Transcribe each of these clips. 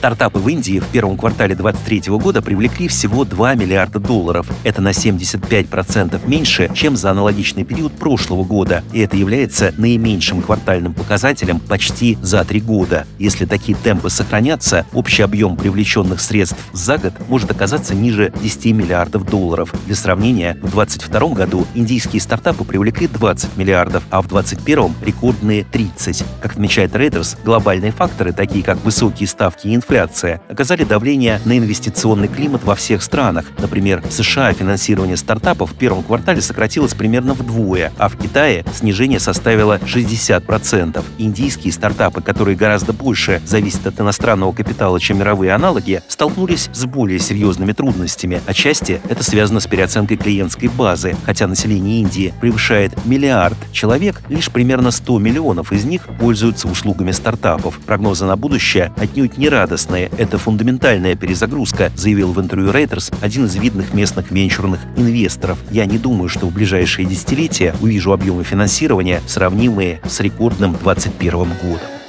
Стартапы в Индии в первом квартале 2023 года привлекли всего 2 миллиарда долларов. Это на 75% меньше, чем за аналогичный период прошлого года, и это является наименьшим квартальным показателем почти за три года. Если такие темпы сохранятся, общий объем привлеченных средств за год может оказаться ниже 10 миллиардов долларов. Для сравнения, в 2022 году индийские стартапы привлекли 20 миллиардов, а в 2021 рекордные 30. Как отмечает Reuters, глобальные факторы, такие как высокие ставки и инфляция, оказали давление на инвестиционный климат во всех странах. Например, в США финансирование стартапов в первом квартале сократилось примерно вдвое, а в Китае снижение составило 60%. Индийские стартапы, которые гораздо больше зависят от иностранного капитала, чем мировые аналоги, столкнулись с более серьезными трудностями. Отчасти это связано с переоценкой клиентской базы. Хотя население Индии превышает миллиард человек, лишь примерно 100 миллионов из них пользуются услугами стартапов. Прогнозы на будущее отнюдь не радостные радостное. Это фундаментальная перезагрузка, заявил в интервью Reuters один из видных местных венчурных инвесторов. Я не думаю, что в ближайшие десятилетия увижу объемы финансирования, сравнимые с рекордным 2021 годом.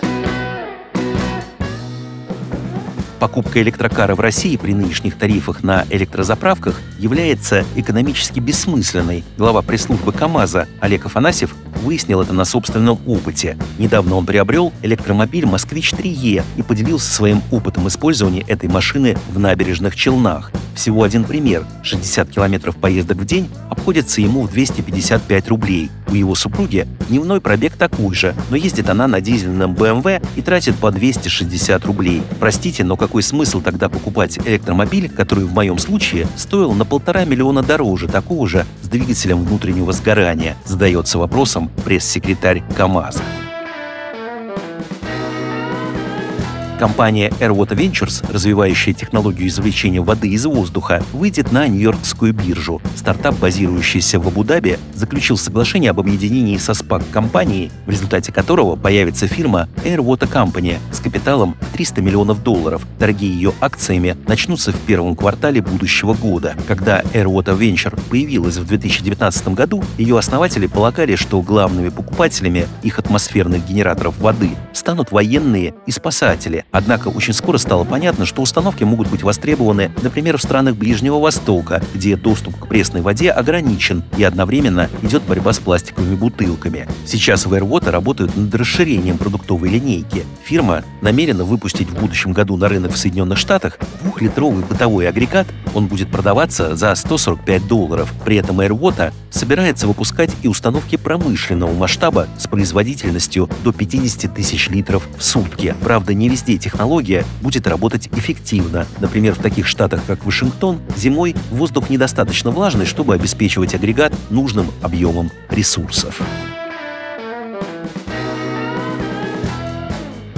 Покупка электрокара в России при нынешних тарифах на электрозаправках является экономически бессмысленной. Глава пресс-службы КАМАЗа Олег Афанасьев выяснил это на собственном опыте. Недавно он приобрел электромобиль «Москвич 3Е» и поделился своим опытом использования этой машины в набережных Челнах. Всего один пример. 60 километров поездок в день обходится ему в 255 рублей. У его супруги дневной пробег такой же, но ездит она на дизельном BMW и тратит по 260 рублей. Простите, но какой смысл тогда покупать электромобиль, который в моем случае стоил на полтора миллиона дороже такого же с двигателем внутреннего сгорания? Задается вопросом пресс-секретарь КАМАЗа. Компания Airwater Ventures, развивающая технологию извлечения воды из воздуха, выйдет на Нью-Йоркскую биржу. Стартап, базирующийся в Абу-Даби, заключил соглашение об объединении со SPAC-компанией, в результате которого появится фирма Airwater Company с капиталом 300 миллионов долларов. Торги ее акциями начнутся в первом квартале будущего года. Когда Airwater Venture появилась в 2019 году, ее основатели полагали, что главными покупателями их атмосферных генераторов воды станут военные и спасатели, Однако очень скоро стало понятно, что установки могут быть востребованы, например, в странах Ближнего Востока, где доступ к пресной воде ограничен и одновременно идет борьба с пластиковыми бутылками. Сейчас в Airwater работают над расширением продуктовой линейки. Фирма намерена выпустить в будущем году на рынок в Соединенных Штатах двухлитровый бытовой агрегат. Он будет продаваться за 145 долларов. При этом Airwater собирается выпускать и установки промышленного масштаба с производительностью до 50 тысяч литров в сутки. Правда, не везде технология будет работать эффективно. Например, в таких штатах, как Вашингтон, зимой воздух недостаточно влажный, чтобы обеспечивать агрегат нужным объемом ресурсов.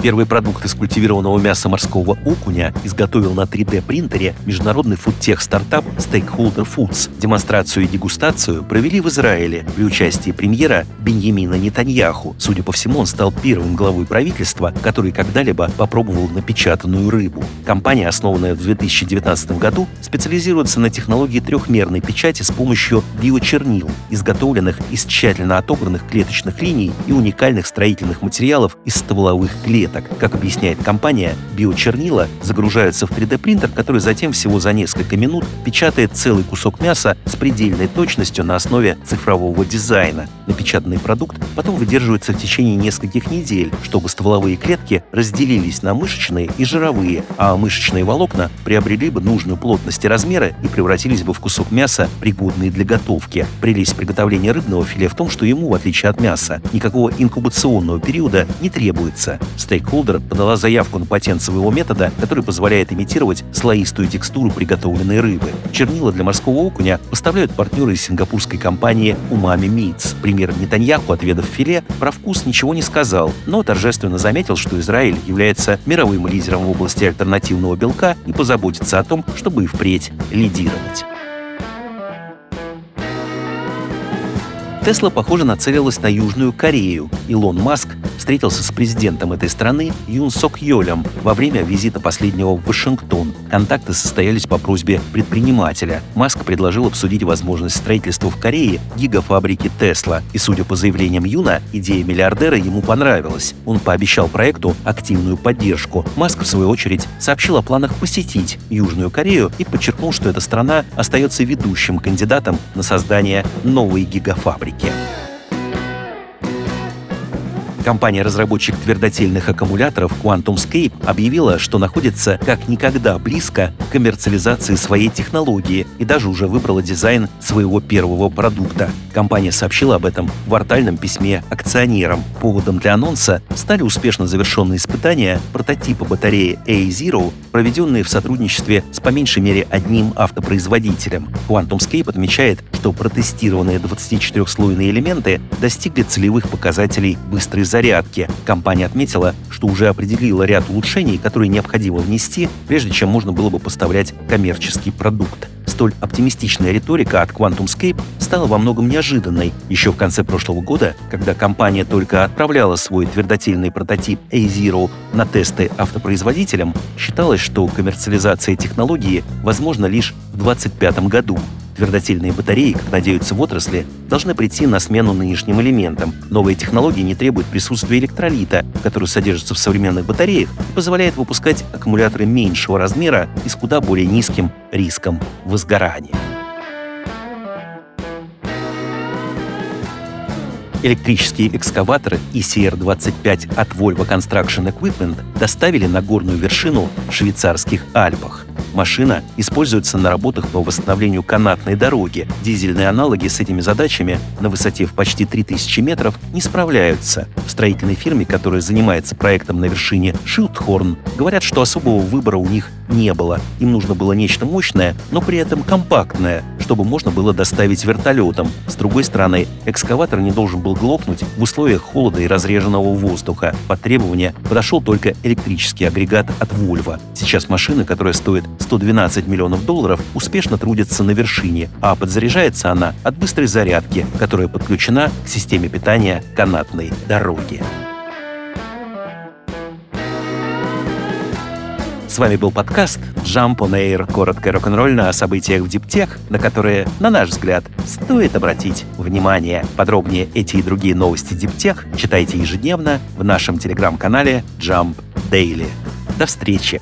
Первый продукт из культивированного мяса морского окуня изготовил на 3D-принтере международный фудтех-стартап Stakeholder Foods. Демонстрацию и дегустацию провели в Израиле при участии премьера Беньямина Нетаньяху. Судя по всему, он стал первым главой правительства, который когда-либо попробовал напечатанную рыбу. Компания, основанная в 2019 году, специализируется на технологии трехмерной печати с помощью биочернил, изготовленных из тщательно отобранных клеточных линий и уникальных строительных материалов из стволовых клеток клеток. Как объясняет компания, биочернила загружаются в 3D-принтер, который затем всего за несколько минут печатает целый кусок мяса с предельной точностью на основе цифрового дизайна. Напечатанный продукт потом выдерживается в течение нескольких недель, чтобы стволовые клетки разделились на мышечные и жировые, а мышечные волокна приобрели бы нужную плотность и размеры и превратились бы в кусок мяса, пригодный для готовки. Прелесть приготовления рыбного филе в том, что ему, в отличие от мяса, никакого инкубационного периода не требуется. Стейк Stakeholder подала заявку на патент своего метода, который позволяет имитировать слоистую текстуру приготовленной рыбы. Чернила для морского окуня поставляют партнеры из сингапурской компании Umami Meats. Премьер Нетаньяху, отведав филе, про вкус ничего не сказал, но торжественно заметил, что Израиль является мировым лидером в области альтернативного белка и позаботится о том, чтобы и впредь лидировать. Тесла, похоже, нацелилась на Южную Корею. Илон Маск встретился с президентом этой страны Юн Сок Йолем во время визита последнего в Вашингтон. Контакты состоялись по просьбе предпринимателя. Маск предложил обсудить возможность строительства в Корее гигафабрики Тесла. И, судя по заявлениям Юна, идея миллиардера ему понравилась. Он пообещал проекту активную поддержку. Маск, в свою очередь, сообщил о планах посетить Южную Корею и подчеркнул, что эта страна остается ведущим кандидатом на создание новой гигафабрики. Компания-разработчик твердотельных аккумуляторов QuantumScape объявила, что находится как никогда близко к коммерциализации своей технологии и даже уже выбрала дизайн своего первого продукта. Компания сообщила об этом в артальном письме акционерам. Поводом для анонса стали успешно завершенные испытания прототипа батареи A-Zero, проведенные в сотрудничестве с по меньшей мере одним автопроизводителем. QuantumScape отмечает, что протестированные 24-слойные элементы достигли целевых показателей быстрой зарядки. Компания отметила, что уже определила ряд улучшений, которые необходимо внести, прежде чем можно было бы поставлять коммерческий продукт. Столь оптимистичная риторика от QuantumScape стала во многом неожиданной. Еще в конце прошлого года, когда компания только отправляла свой твердотельный прототип A0 на тесты автопроизводителям, считалось, что коммерциализация технологии возможна лишь в 2025 году. Твердотельные батареи, как надеются в отрасли, должны прийти на смену нынешним элементам. Новые технологии не требуют присутствия электролита, который содержится в современных батареях и позволяет выпускать аккумуляторы меньшего размера и с куда более низким риском возгорания. Электрические экскаваторы ECR-25 от Volvo Construction Equipment доставили на горную вершину в швейцарских Альпах. Машина используется на работах по восстановлению канатной дороги. Дизельные аналоги с этими задачами на высоте в почти 3000 метров не справляются. В строительной фирме, которая занимается проектом на вершине Шилдхорн, говорят, что особого выбора у них не было. Им нужно было нечто мощное, но при этом компактное, чтобы можно было доставить вертолетом. С другой стороны, экскаватор не должен был глохнуть в условиях холода и разреженного воздуха. Под требования подошел только электрический агрегат от Volvo. Сейчас машина, которая стоит 112 миллионов долларов, успешно трудится на вершине, а подзаряжается она от быстрой зарядки, которая подключена к системе питания канатной дороги. С вами был подкаст Jump on Air, коротко рок-н-ролльно о событиях в диптех, на которые, на наш взгляд, стоит обратить внимание. Подробнее эти и другие новости диптех читайте ежедневно в нашем телеграм-канале Jump Daily. До встречи!